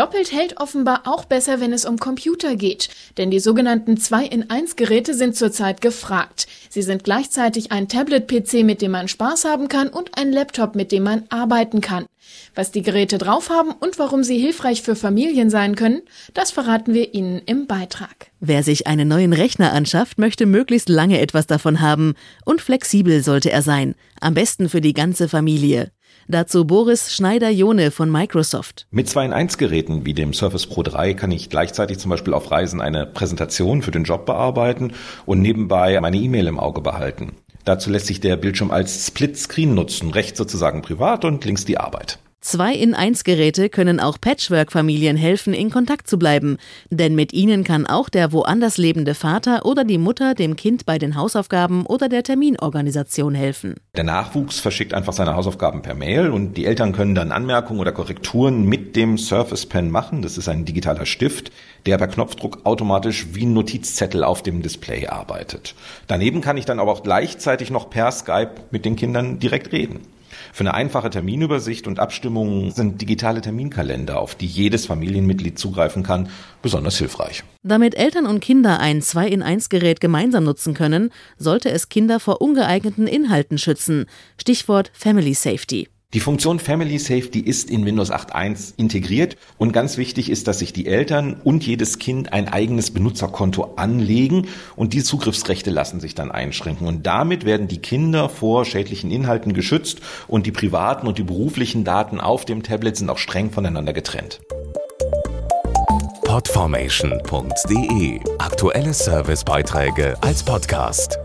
Doppelt hält offenbar auch besser, wenn es um Computer geht, denn die sogenannten 2-in-1-Geräte sind zurzeit gefragt. Sie sind gleichzeitig ein Tablet-PC, mit dem man Spaß haben kann und ein Laptop, mit dem man arbeiten kann. Was die Geräte drauf haben und warum sie hilfreich für Familien sein können, das verraten wir Ihnen im Beitrag. Wer sich einen neuen Rechner anschafft, möchte möglichst lange etwas davon haben und flexibel sollte er sein, am besten für die ganze Familie. Dazu Boris Schneider-Jone von Microsoft. Mit 2 in 1 Geräten wie dem Surface Pro 3 kann ich gleichzeitig zum Beispiel auf Reisen eine Präsentation für den Job bearbeiten und nebenbei meine E-Mail im Auge behalten. Dazu lässt sich der Bildschirm als Split-Screen nutzen, rechts sozusagen privat und links die Arbeit. Zwei in eins Geräte können auch Patchwork-Familien helfen, in Kontakt zu bleiben, denn mit ihnen kann auch der woanders lebende Vater oder die Mutter dem Kind bei den Hausaufgaben oder der Terminorganisation helfen. Der Nachwuchs verschickt einfach seine Hausaufgaben per Mail und die Eltern können dann Anmerkungen oder Korrekturen mit dem Surface Pen machen. Das ist ein digitaler Stift, der per Knopfdruck automatisch wie ein Notizzettel auf dem Display arbeitet. Daneben kann ich dann aber auch gleichzeitig noch per Skype mit den Kindern direkt reden. Für eine einfache Terminübersicht und Abstimmung sind digitale Terminkalender, auf die jedes Familienmitglied zugreifen kann, besonders hilfreich. Damit Eltern und Kinder ein 2 in 1 Gerät gemeinsam nutzen können, sollte es Kinder vor ungeeigneten Inhalten schützen. Stichwort Family Safety. Die Funktion Family Safety ist in Windows 8.1 integriert und ganz wichtig ist, dass sich die Eltern und jedes Kind ein eigenes Benutzerkonto anlegen und die Zugriffsrechte lassen sich dann einschränken und damit werden die Kinder vor schädlichen Inhalten geschützt und die privaten und die beruflichen Daten auf dem Tablet sind auch streng voneinander getrennt. Podformation.de Aktuelle Servicebeiträge als Podcast.